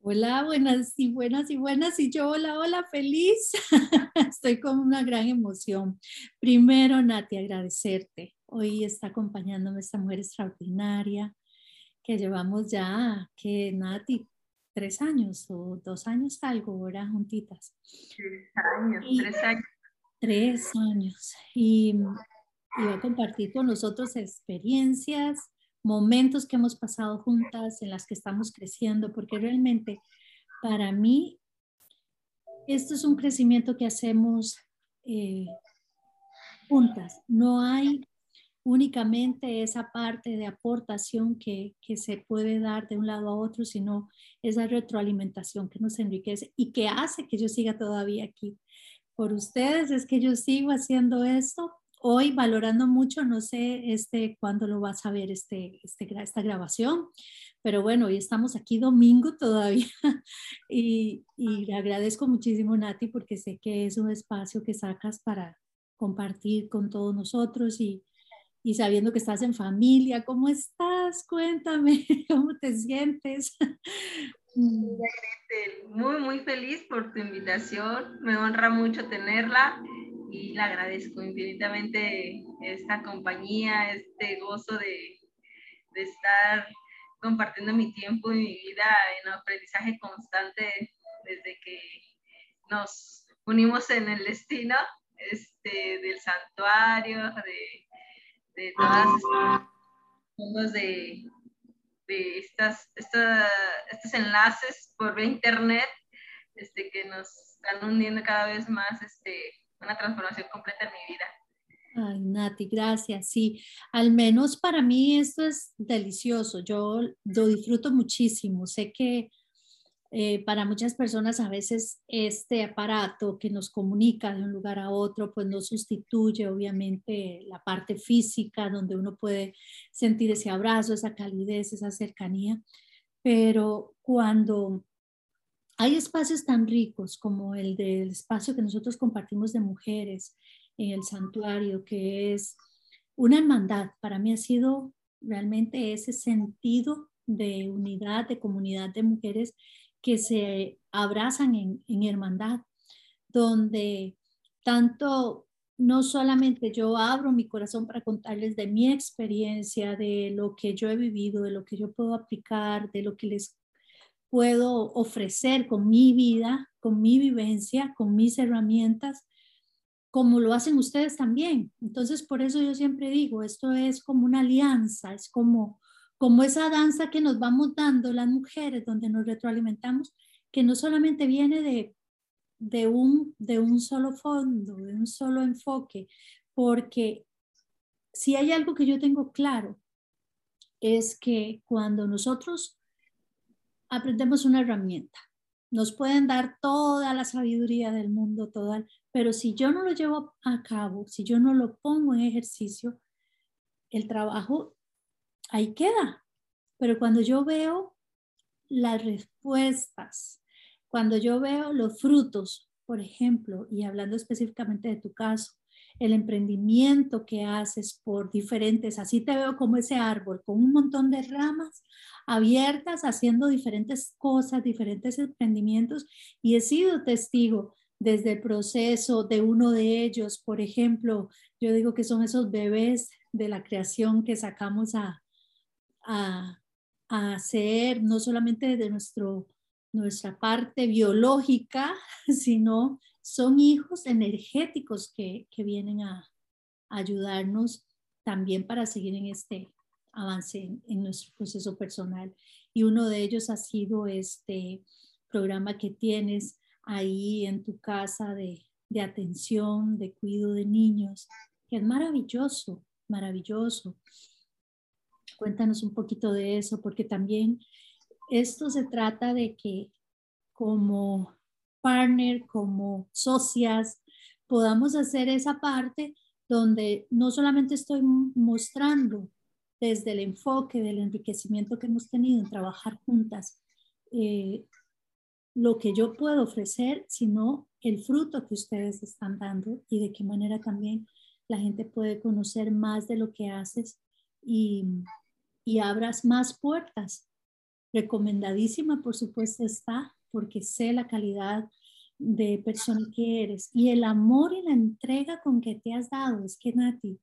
Hola, buenas y buenas y buenas. Y yo, hola, hola, feliz. Estoy con una gran emoción. Primero, Nati, agradecerte. Hoy está acompañándome esta mujer extraordinaria que llevamos ya, que Nati, tres años o dos años algo, ¿verdad? Juntitas. Tres años, tres años. Tres años. Y, y va a compartir con nosotros experiencias, momentos que hemos pasado juntas, en las que estamos creciendo, porque realmente para mí esto es un crecimiento que hacemos eh, juntas. No hay únicamente esa parte de aportación que, que, se puede dar de un lado a otro, sino esa retroalimentación que nos enriquece y que hace que yo siga todavía aquí. Por ustedes es que yo sigo haciendo esto hoy valorando mucho, no sé este, cuándo lo vas a ver este, este, esta grabación, pero bueno, hoy estamos aquí domingo todavía y, y le agradezco muchísimo Nati porque sé que es un espacio que sacas para compartir con todos nosotros y, y sabiendo que estás en familia, ¿cómo estás? Cuéntame, ¿cómo te sientes? Muy, muy feliz por tu invitación. Me honra mucho tenerla y le agradezco infinitamente esta compañía, este gozo de, de estar compartiendo mi tiempo y mi vida en aprendizaje constante desde que nos unimos en el destino este, del santuario, de, de todas de, de estas, estos enlaces por internet este, que nos están hundiendo cada vez más este, una transformación completa en mi vida. Ay, Nati, gracias. Sí, al menos para mí esto es delicioso. Yo lo disfruto muchísimo. Sé que eh, para muchas personas a veces este aparato que nos comunica de un lugar a otro, pues no sustituye obviamente la parte física donde uno puede sentir ese abrazo, esa calidez, esa cercanía. Pero cuando hay espacios tan ricos como el del espacio que nosotros compartimos de mujeres en el santuario, que es una hermandad. Para mí ha sido realmente ese sentido de unidad, de comunidad de mujeres que se abrazan en, en hermandad, donde tanto no solamente yo abro mi corazón para contarles de mi experiencia, de lo que yo he vivido, de lo que yo puedo aplicar, de lo que les puedo ofrecer con mi vida, con mi vivencia, con mis herramientas, como lo hacen ustedes también. Entonces, por eso yo siempre digo, esto es como una alianza, es como, como esa danza que nos vamos dando las mujeres, donde nos retroalimentamos, que no solamente viene de, de, un, de un solo fondo, de un solo enfoque, porque si hay algo que yo tengo claro, es que cuando nosotros aprendemos una herramienta. Nos pueden dar toda la sabiduría del mundo, toda, pero si yo no lo llevo a cabo, si yo no lo pongo en ejercicio, el trabajo ahí queda. Pero cuando yo veo las respuestas, cuando yo veo los frutos, por ejemplo, y hablando específicamente de tu caso, el emprendimiento que haces por diferentes, así te veo como ese árbol con un montón de ramas abiertas, haciendo diferentes cosas, diferentes emprendimientos y he sido testigo desde el proceso de uno de ellos, por ejemplo, yo digo que son esos bebés de la creación que sacamos a, a, a hacer, no solamente de nuestro, nuestra parte biológica, sino son hijos energéticos que, que vienen a, ayudarnos también para seguir en este avance en, nuestro proceso personal. Y uno de ellos ha sido este programa que tienes ahí en tu casa de, de atención, de cuidado de niños, que es maravilloso, maravilloso. Cuéntanos un poquito de eso, porque también esto se trata de que como partner, como socias, podamos hacer esa parte donde no solamente estoy mostrando desde el enfoque del enriquecimiento que hemos tenido en trabajar juntas, eh, lo que yo puedo ofrecer, sino el fruto que ustedes están dando y de qué manera también la gente puede conocer más de lo que haces y, y abras más puertas. Recomendadísima, por supuesto, está, porque sé la calidad de persona que eres y el amor y la entrega con que te has dado. Es que, Nati,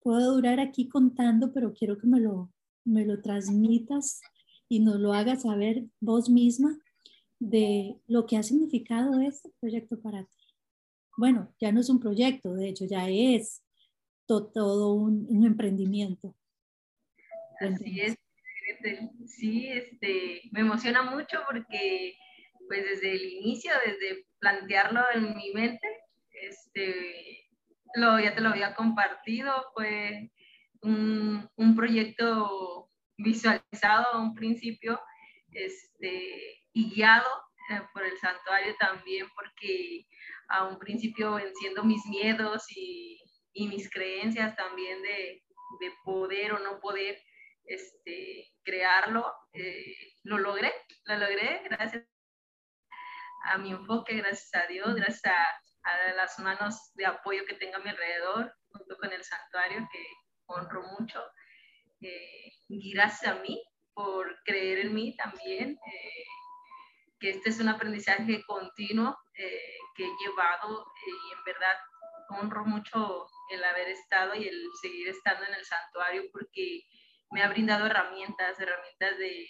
puedo durar aquí contando, pero quiero que me lo, me lo transmitas y nos lo hagas saber vos misma de lo que ha significado este proyecto para ti. Bueno, ya no es un proyecto, de hecho ya es todo, un, emprendimiento. Así es, sí, este, me emociona mucho porque pues desde el inicio, desde plantearlo en mi mente, este, lo, ya te lo había compartido, fue un, un proyecto visualizado a un principio este, y guiado eh, por el santuario también, porque a un principio venciendo mis miedos y, y mis creencias también de, de, poder o no poder este, crearlo, eh, lo logré, lo logré gracias a mi enfoque, gracias a Dios, gracias a, a las manos de apoyo que tengo a mi alrededor, junto con el santuario que honro mucho. Eh, gracias a mí por creer en mí también, eh, que este es un aprendizaje continuo eh, que he llevado eh, y en verdad honro mucho el haber estado y el seguir estando en el santuario porque me ha brindado herramientas, herramientas de,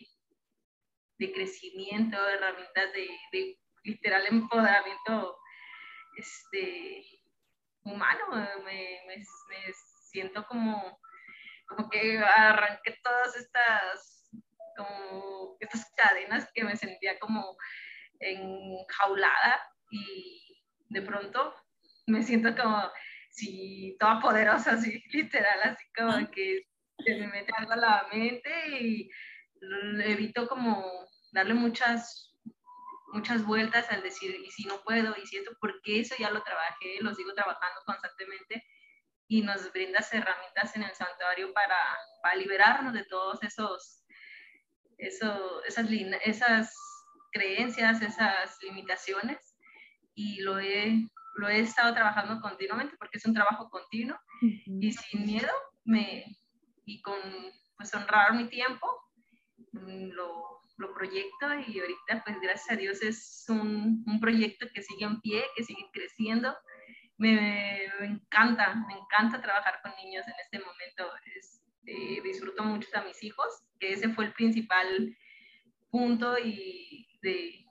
de crecimiento, herramientas de, de, literal empoderamiento este, humano. Me, me, me siento como como que arranqué todas estas, como estas cadenas que me sentía como enjaulada y de pronto me siento como si toda poderosa, así literal, así como que se me mete algo a la mente y evito como darle muchas muchas vueltas al decir, y si no puedo, y si esto, porque eso ya lo trabajé, lo sigo trabajando constantemente, y nos brindas herramientas en el santuario para, para liberarnos de todos esos, eso, esas, esas creencias, esas limitaciones. Y lo he, lo he estado trabajando continuamente porque es un trabajo continuo. Y sin miedo me, y con pues honrar mi tiempo lo, lo, proyecto y ahorita pues gracias a Dios es un, un proyecto que sigue en pie, que sigue creciendo me, encanta, me encanta trabajar con niños en este momento. Eh, disfruto mucho a mis hijos, que ese fue el principal punto y de,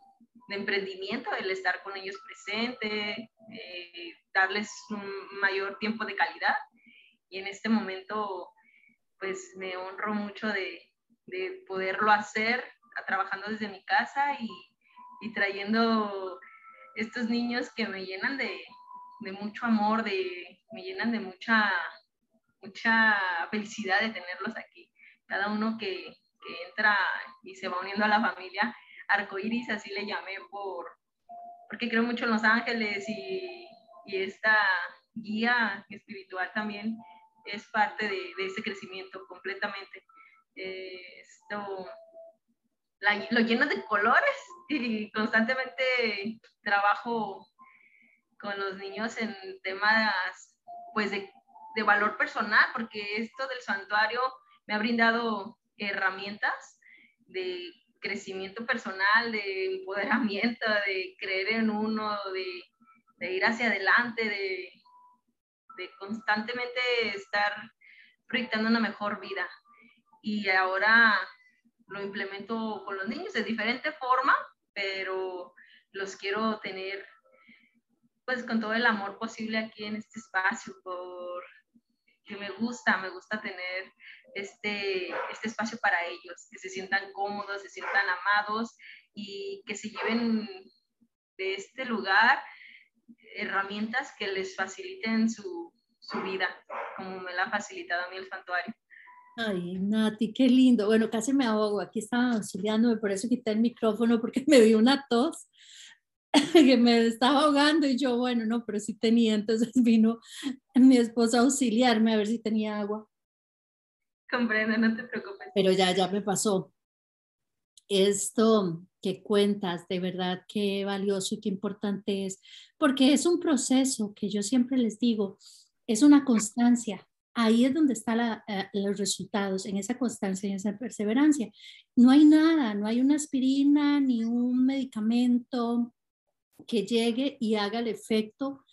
emprendimiento, el estar con ellos presente, eh, darles un mayor tiempo de calidad. Y en este momento, pues me honro mucho de, de poderlo hacer trabajando desde mi casa y, trayendo estos niños que me llenan de, mucho amor, me llenan de mucha, mucha felicidad de tenerlos aquí. Cada uno que, entra y se va uniendo a la familia, arcoiris, así le llamé por, porque creo mucho en los ángeles y, esta guía espiritual también es parte de, ese crecimiento completamente. Esto lo lleno de colores y constantemente trabajo con los niños en temas pues de, de valor personal, porque esto del santuario me ha brindado herramientas de crecimiento personal, de empoderamiento, de creer en uno, de, de ir hacia adelante, de, de, constantemente estar proyectando una mejor vida. Y ahora lo implemento con los niños de diferente forma, pero los quiero tener pues con todo el amor posible aquí en este espacio, por que me gusta, me gusta tener este, este espacio para ellos, que se sientan cómodos, se sientan amados y que se lleven de este lugar herramientas que les faciliten su, su vida, como me la ha facilitado a mí el santuario. Ay, Nati, qué lindo. Bueno, casi me ahogo. Aquí estaba auxiliándome, por eso quité el micrófono, porque me dio una tos que me estaba ahogando y yo, bueno, no, pero sí tenía, entonces vino mi esposa a auxiliarme a ver si tenía agua. Comprendo, no te preocupes. Pero ya, ya me pasó. Esto que cuentas, de verdad, qué valioso y qué importante es, porque es un proceso que yo siempre les digo, es una constancia, ahí es donde están eh, los resultados, en esa constancia, en esa perseverancia. No hay nada, no hay una aspirina ni un medicamento que llegue y haga el efecto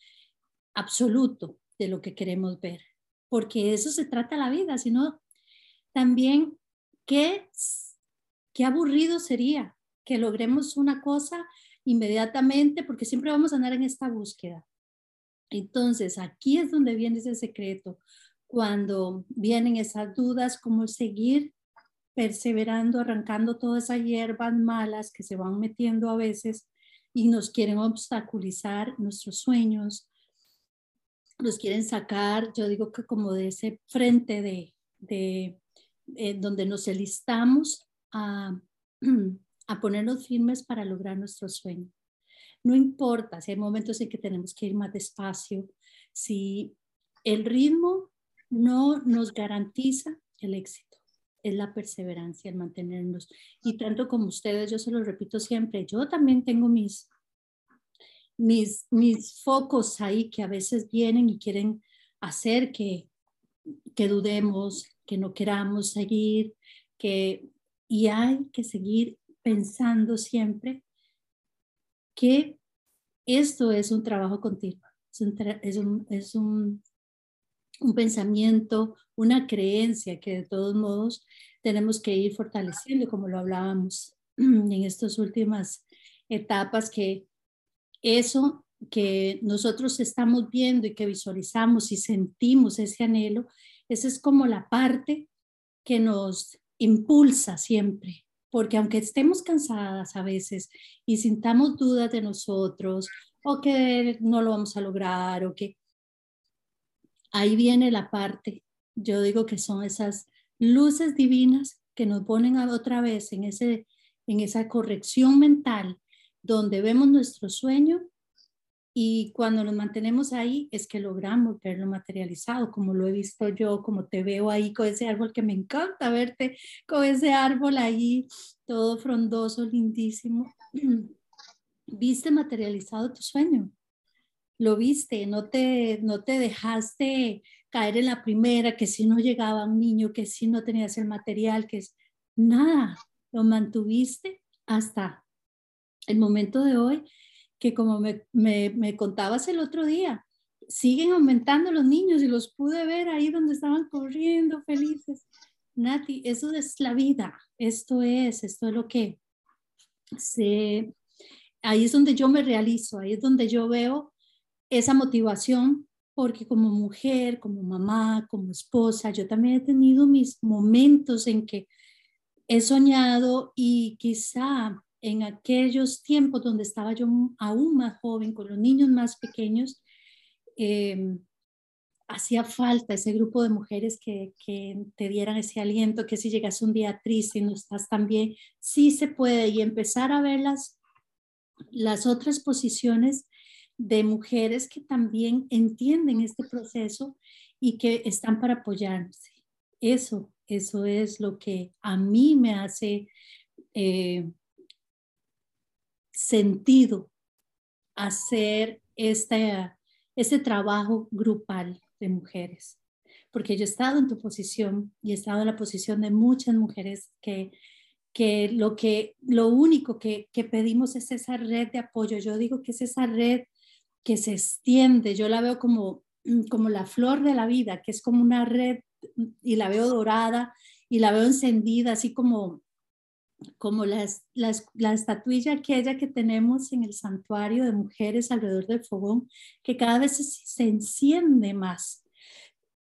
absoluto de lo que queremos ver, porque eso se trata la vida, sino también qué, qué aburrido sería que logremos una cosa inmediatamente, porque siempre vamos a andar en esta búsqueda. Entonces, aquí es donde viene ese secreto cuando vienen esas dudas, cómo seguir perseverando, arrancando todas esas hierbas malas que se van metiendo a veces y nos quieren obstaculizar nuestros sueños, nos quieren sacar, yo digo que como de ese frente de, de eh, donde nos enlistamos a, a ponernos firmes para lograr nuestro sueño. No importa si hay momentos en que tenemos que ir más despacio, si el ritmo no nos garantiza el éxito. Es la perseverancia, el mantenernos. Y tanto como ustedes, yo se lo repito siempre, yo también tengo mis, mis, mis focos ahí que a veces vienen y quieren hacer que, que dudemos, que no queramos seguir, que, y hay que seguir pensando siempre que esto es un trabajo continuo, es un, es un un pensamiento, una creencia que de todos modos tenemos que ir fortaleciendo, como lo hablábamos en estas últimas etapas, que eso que nosotros estamos viendo y que visualizamos y sentimos ese anhelo, esa es como la parte que nos impulsa siempre, porque aunque estemos cansadas a veces y sintamos dudas de nosotros o que no lo vamos a lograr o que ahí viene la parte, yo digo que son esas luces divinas que nos ponen otra vez en, ese, en esa corrección mental donde vemos nuestro sueño y cuando nos mantenemos ahí es que logramos verlo materializado, como lo he visto yo, como te veo ahí con ese árbol que me encanta verte con ese árbol ahí, todo frondoso, lindísimo. Viste materializado tu sueño lo viste, no te, no te dejaste caer en la primera, que si no llegaba un niño, que si no tenías el material, que es nada, lo mantuviste hasta el momento de hoy, que como me, me, me contabas el otro día, siguen aumentando los niños y los pude ver ahí donde estaban corriendo felices. Nati, eso es la vida, esto es, esto es lo que se, ahí es donde yo me realizo, ahí es donde yo veo esa motivación porque como mujer, como mamá, como esposa, yo también he tenido mis momentos en que he soñado y quizá en aquellos tiempos donde estaba yo aún más joven, con los niños más pequeños, em, hacía falta ese grupo de mujeres que, que, te dieran ese aliento, que si llegas un día triste y no estás tan bien, sí se puede y empezar a ver las, las otras posiciones de mujeres que también entienden este proceso y que están para apoyarse. Eso, eso es lo que a mí me hace eh, sentido hacer este, este trabajo grupal de mujeres. Porque yo he estado en tu posición y he estado en la posición de muchas mujeres que que lo que lo único que, que, pedimos es esa red de apoyo. Yo digo que es esa red que se extiende, yo la veo como, mm, como la flor de la vida, que es como una red mm, y la veo dorada y la veo encendida, así como, como la, la, estatuilla aquella que tenemos en el santuario de mujeres alrededor del fogón, que cada vez se, se enciende más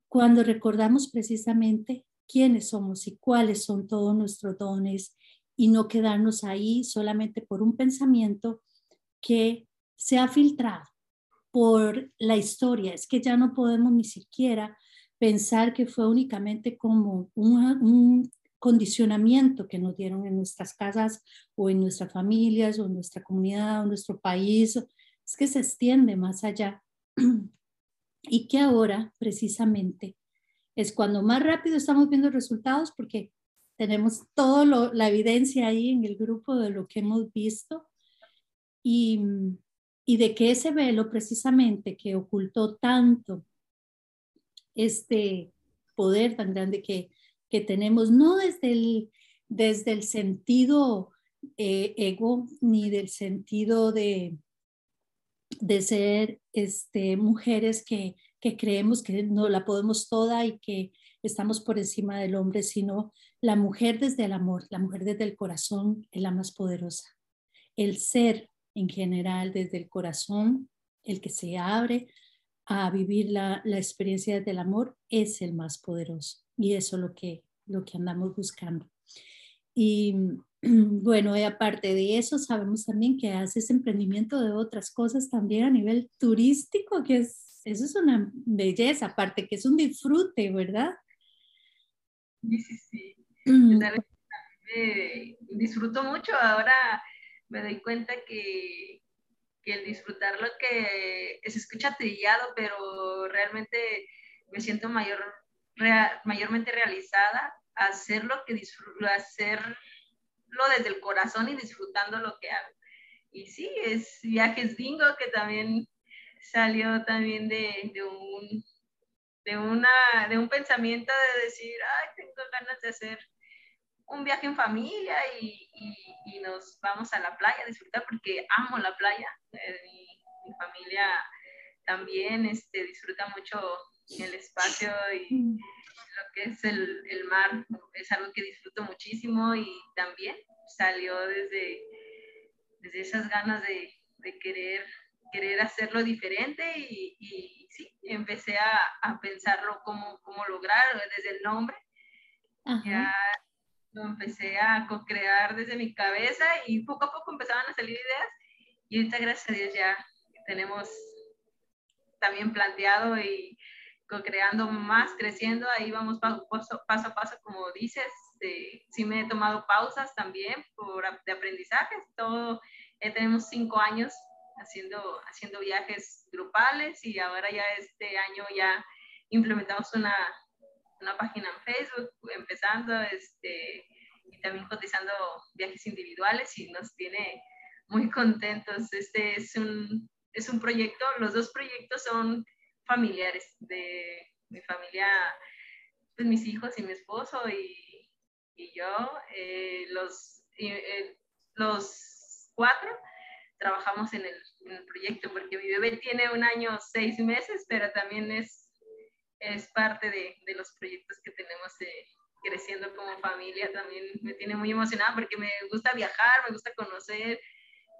cuando recordamos precisamente quiénes somos y cuáles son todos nuestros dones y no quedarnos ahí solamente por un pensamiento que se ha filtrado por la historia. Es que ya no podemos ni siquiera pensar que fue únicamente como un, condicionamiento que nos dieron en nuestras casas o en nuestras familias o en nuestra comunidad o en nuestro país. Es que se extiende más allá. y que ahora precisamente es cuando más rápido estamos viendo resultados porque tenemos toda la evidencia ahí en el grupo de lo que hemos visto y, y de que ese velo precisamente que ocultó tanto este, poder tan grande que, que tenemos, no desde el, desde el sentido eh, ego ni del sentido de, de ser este, mujeres que, que creemos que no la podemos toda y que estamos por encima del hombre, sino la mujer desde el amor, la mujer desde el corazón es la más poderosa. El ser en general desde el corazón, el que se abre a vivir la, la experiencia del amor, es el más poderoso. Y eso es lo que, lo que andamos buscando. Y bueno, y aparte de eso, sabemos también que haces emprendimiento de otras cosas también a nivel turístico, que es, eso es una belleza, aparte que es un disfrute, ¿verdad? Sí, sí, sí. Mm. disfruto mucho. Ahora me doy cuenta que, que el disfrutar lo que se escucha trillado, pero realmente me siento mayor, mayormente realizada hacer lo que disfruto, hacerlo desde el corazón y disfrutando lo que hago. Y sí, es Viajes Bingo que también salió también de, de un de, una, de un pensamiento de decir, ay, tengo ganas de hacer un viaje en familia y, nos vamos a la playa a disfrutar porque amo la playa. Eh, mi, familia también este, disfruta mucho el espacio y lo que es el, el, mar es algo que disfruto muchísimo y también salió desde, desde esas ganas de, de querer, querer hacerlo diferente y, y sí, empecé a, a pensarlo cómo, cómo lograr desde el nombre. Ya lo empecé a co-crear desde mi cabeza y poco a poco empezaban a salir ideas. Y ahorita gracias a Dios ya tenemos también planteado y co-creando más, creciendo, ahí vamos paso, paso, a paso, como dices, de, sí me he tomado pausas también por, de aprendizaje, todo, tenemos cinco años haciendo, haciendo viajes grupales y ahora ya este año ya implementamos una, una página en Facebook, empezando este, y también cotizando viajes individuales y nos tiene muy contentos. Este es un, es un proyecto, los dos proyectos son familiares de mi familia, pues mis hijos y mi esposo y, y yo, eh, los, eh, los cuatro trabajamos en el, en el, proyecto porque mi bebé tiene un año, seis meses, pero también es, es parte de, de los proyectos que tenemos creciendo como familia. También me tiene muy emocionada porque me gusta viajar, me gusta conocer,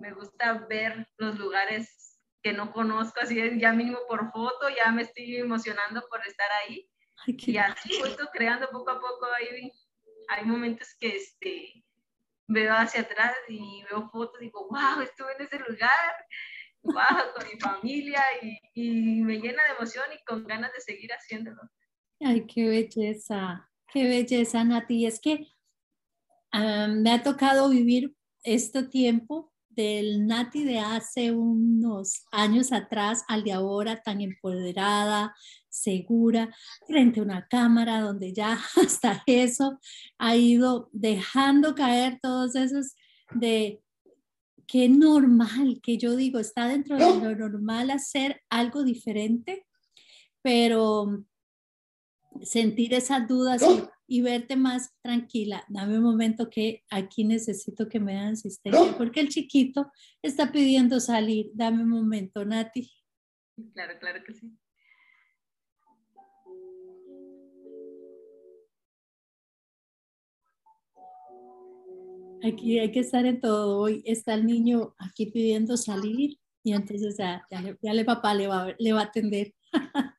me gusta ver los lugares que no conozco, así es, ya mínimo por foto, ya me estoy emocionando por estar ahí. y así voy creando poco a poco, ahí hay momentos que este, veo hacia atrás y veo fotos y digo, wow, estuve en ese lugar, con mi familia y, y, me llena de emoción y con ganas de seguir haciéndolo. Ay, qué belleza, qué belleza, Nati. Es que me ha tocado vivir este tiempo del Nati de hace unos años atrás al de ahora tan empoderada, segura, frente a una cámara donde ya hasta eso ha ido dejando caer todos esos de qué normal, que yo digo, está dentro de lo normal hacer algo diferente, pero sentir esas dudas y y verte más tranquila. Dame un momento que aquí necesito que me den asistencia porque el chiquito está pidiendo salir. Dame un momento, Nati. Claro, claro que sí. Aquí hay que estar en todo. Hoy está el niño aquí pidiendo salir y entonces ya, ya, le papá le va, le va a atender.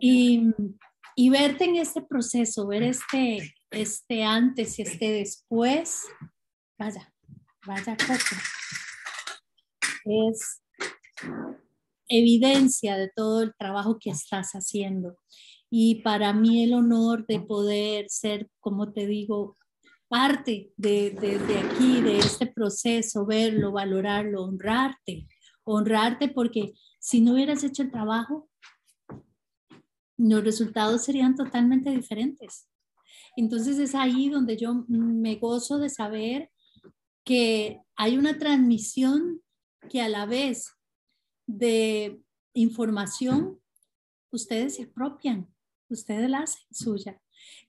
y y verte en este proceso, ver este, este antes y este después, vaya, vaya es evidencia de todo el trabajo que estás haciendo. Y para mí el honor de poder ser, como te digo, parte de, de, aquí, de este proceso, verlo, valorarlo, honrarte, honrarte porque si no hubieras hecho el trabajo, los resultados serían totalmente diferentes. Entonces es ahí donde yo me gozo de saber que hay una transmisión que a la vez de información ustedes se apropian usted la hace suya.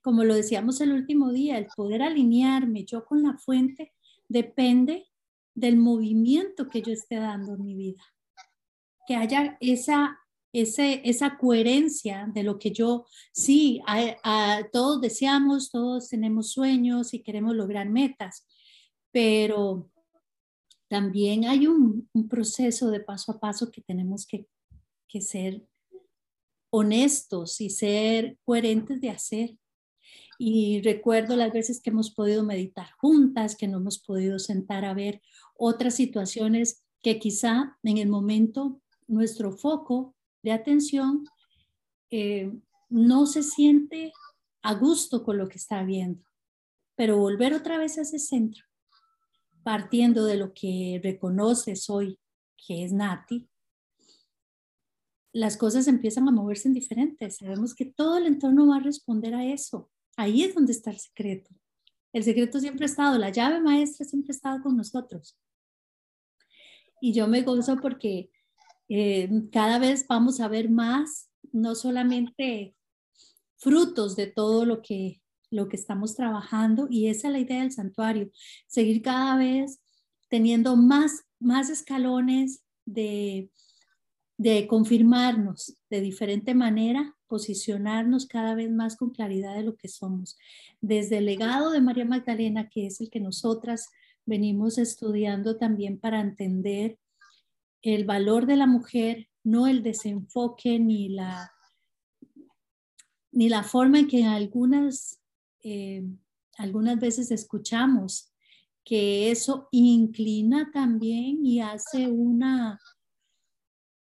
Como lo decíamos el último día, el poder alinearme yo con la fuente depende del movimiento que yo esté dando en mi vida. Que haya esa, esa coherencia de lo que yo, sí, todos deseamos, todos tenemos sueños y queremos lograr metas, pero también hay un, proceso de paso a paso que tenemos que, que ser honestos y ser coherentes de hacer. Y recuerdo las veces que hemos podido meditar juntas, que no hemos podido sentar a ver otras situaciones que quizá en el momento nuestro foco de atención eh, no se siente a gusto con lo que está viendo. Pero volver otra vez a ese centro, partiendo de lo que reconoces hoy, que es Nati, las cosas empiezan a moverse en diferentes. Sabemos que todo el entorno va a responder a eso. Ahí es donde está el secreto. El secreto siempre ha estado, la llave maestra siempre ha estado con nosotros. Y yo me gozo porque eh, cada vez vamos a ver más, no solamente frutos de todo lo que, lo que estamos trabajando, y esa es la idea del santuario, seguir cada vez teniendo más, más escalones de, de confirmarnos de diferente manera, posicionarnos cada vez más con claridad de lo que somos. Desde el legado de María Magdalena, que es el que nosotras venimos estudiando también para entender el valor de la mujer, no el desenfoque ni la, ni la forma en que algunas, eh, algunas veces escuchamos que eso inclina también y hace una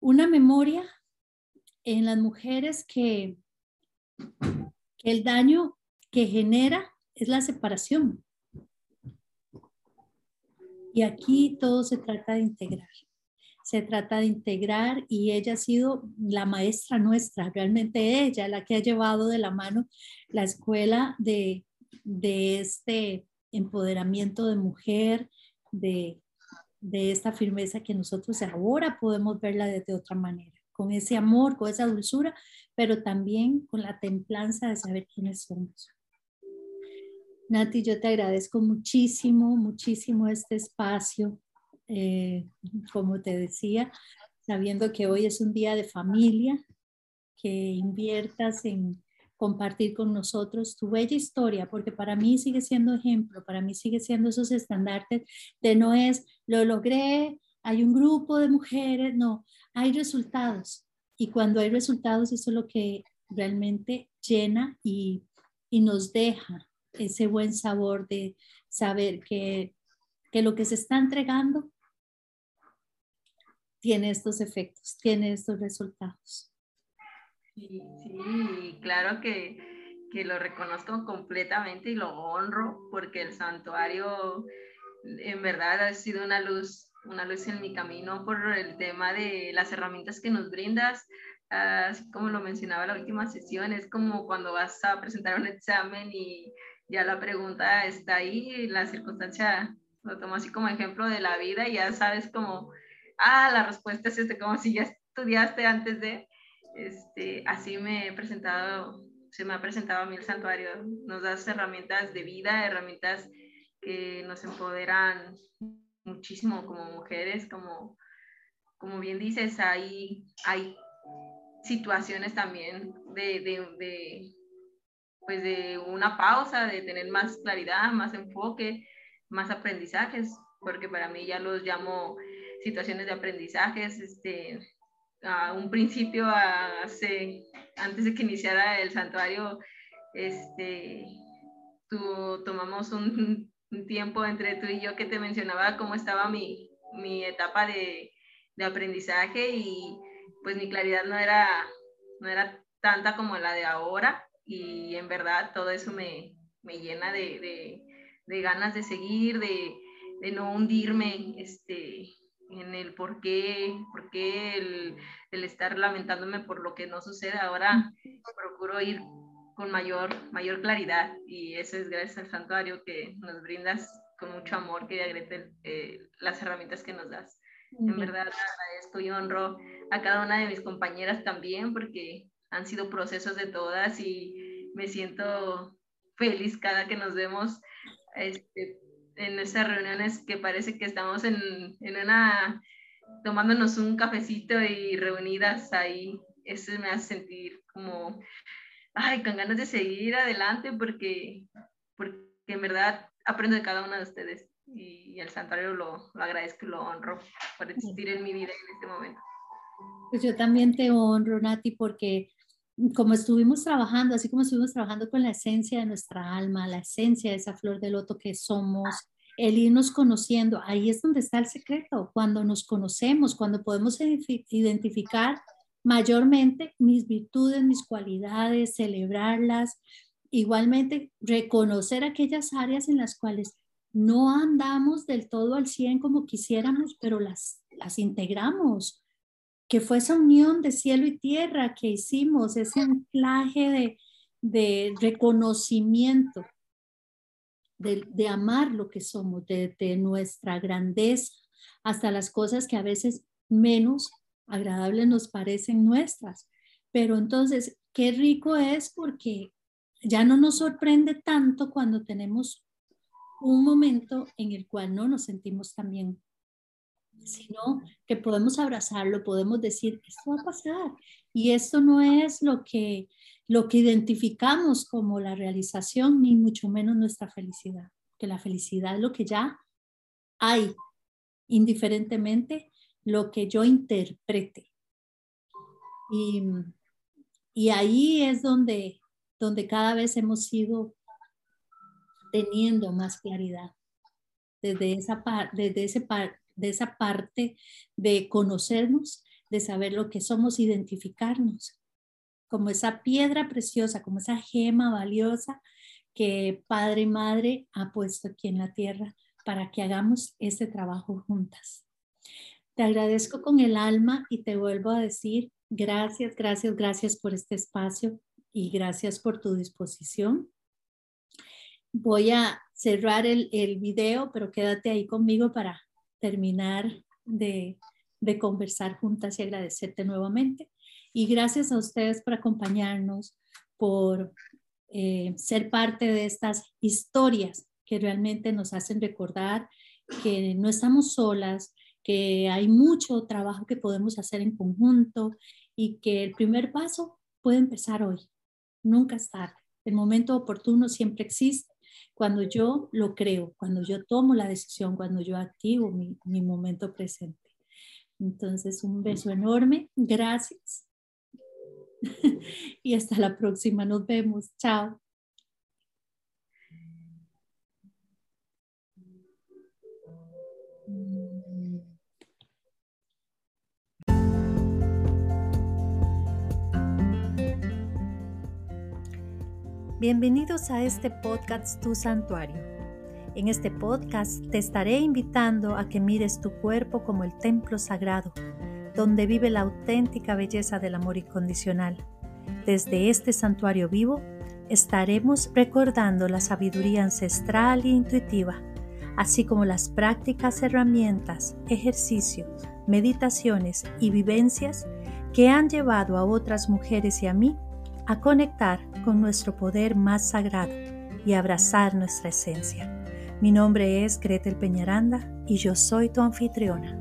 una memoria en las mujeres que, el daño que genera es la separación. Y aquí todo se trata de integrar. Se trata de integrar y ella ha sido la maestra nuestra, realmente ella, la que ha llevado de la mano la escuela de, de este empoderamiento de mujer, de, de esta firmeza que nosotros ahora podemos verla desde otra manera, con ese amor, con esa dulzura, pero también con la templanza de saber quiénes somos. Nati, yo te agradezco muchísimo, muchísimo este espacio, eh, como te decía, sabiendo que hoy es un día de familia, que inviertas en, compartir con nosotros tu bella historia, porque para mí sigue siendo ejemplo, para mí sigue siendo esos estandartes de no es, lo logré, hay un grupo de mujeres, no, hay resultados. Y cuando hay resultados, eso es lo que realmente llena y, y nos deja ese buen sabor de saber que, que lo que se está entregando tiene estos efectos, tiene estos resultados. Sí, sí, claro que, que lo reconozco completamente y lo honro porque el santuario en verdad ha sido una luz, una luz en mi camino por el tema de las herramientas que nos brindas. Así como lo mencionaba la última sesión, es como cuando vas a presentar un examen y ya la pregunta está ahí la circunstancia lo tomo así como ejemplo de la vida y ya sabes como, ah, la respuesta es este, como si ya estudiaste antes de, este, así me he presentado, se me ha presentado a mí el santuario. Nos das herramientas de vida, herramientas que nos empoderan muchísimo como mujeres, como, como bien dices, hay, hay situaciones también de, de, de, pues de una pausa, de tener más claridad, más enfoque, más aprendizajes, porque para mí ya los llamo situaciones de aprendizajes, este, a un principio, hace, antes de que iniciara el santuario, este, tú, tomamos un, tiempo entre tú y yo que te mencionaba cómo estaba mi, mi etapa de, de, aprendizaje y pues mi claridad no era, no era tanta como la de ahora y en verdad todo eso me, me llena de, de, ganas de seguir, de, de no hundirme este, en el por qué, por qué el, el, estar lamentándome por lo que no sucede. Ahora procuro ir con mayor, mayor claridad y eso es gracias al santuario que nos brindas con mucho amor, que agrete eh, las herramientas que nos das. En verdad agradezco y honro a cada una de mis compañeras también porque han sido procesos de todas y me siento feliz cada que nos vemos este, en estas reuniones que parece que estamos en, en una, tomándonos un cafecito y reunidas ahí. Eso me hace sentir como, ay, con ganas de seguir adelante porque, porque en verdad aprendo de cada una de ustedes y, el santuario lo, lo, agradezco y lo honro por existir en mi vida en este momento. Pues yo también te honro, Nati, porque como estuvimos trabajando, así como estuvimos trabajando con la esencia de nuestra alma, la esencia de esa flor de loto que somos, el irnos conociendo, ahí es donde está el secreto, cuando nos conocemos, cuando podemos identificar mayormente mis virtudes, mis cualidades, celebrarlas, igualmente reconocer aquellas áreas en las cuales no andamos del todo al 100 como quisiéramos, pero las, las integramos, que fue esa unión de cielo y tierra que hicimos, ese anclaje de, de reconocimiento, de, amar lo que somos, de, de nuestra grandeza, hasta las cosas que a veces menos agradables nos parecen nuestras. Pero entonces, qué rico es porque ya no nos sorprende tanto cuando tenemos un momento en el cual no nos sentimos tan bien, sino que podemos abrazarlo, podemos decir, esto va a pasar y esto no es lo que, lo que identificamos como la realización, ni mucho menos nuestra felicidad, que la felicidad es lo que ya hay, indiferentemente lo que yo interprete. Y, y ahí es donde donde cada vez hemos ido teniendo más claridad desde esa, desde ese de esa parte de conocernos, de saber lo que somos, identificarnos como esa piedra preciosa, como esa gema valiosa que Padre y Madre ha puesto aquí en la tierra para que hagamos este trabajo juntas. Te agradezco con el alma y te vuelvo a decir gracias, gracias, gracias por este espacio y gracias por tu disposición. Voy a cerrar el, video, pero quédate ahí conmigo para terminar de, de conversar juntas y agradecerte nuevamente. Y gracias a ustedes por acompañarnos, por eh, ser parte de estas historias que realmente nos hacen recordar que no estamos solas, que hay mucho trabajo que podemos hacer en conjunto y que el primer paso puede empezar hoy nunca es tarde. El momento oportuno siempre existe cuando yo lo creo, cuando yo tomo la decisión, cuando yo activo mi, mi momento presente. Entonces, un beso enorme. Gracias. y hasta la próxima. Nos vemos. Chao. Bienvenidos a este podcast Tu Santuario. En este podcast te estaré invitando a que mires tu cuerpo como el templo sagrado, donde vive la auténtica belleza del amor incondicional. Desde este santuario vivo estaremos recordando la sabiduría ancestral e intuitiva, así como las prácticas, herramientas, ejercicios, meditaciones y vivencias que han llevado a otras mujeres y a mí a conectar con nuestro poder más sagrado y abrazar nuestra esencia. Mi nombre es Gretel Peñaranda y yo soy tu anfitriona.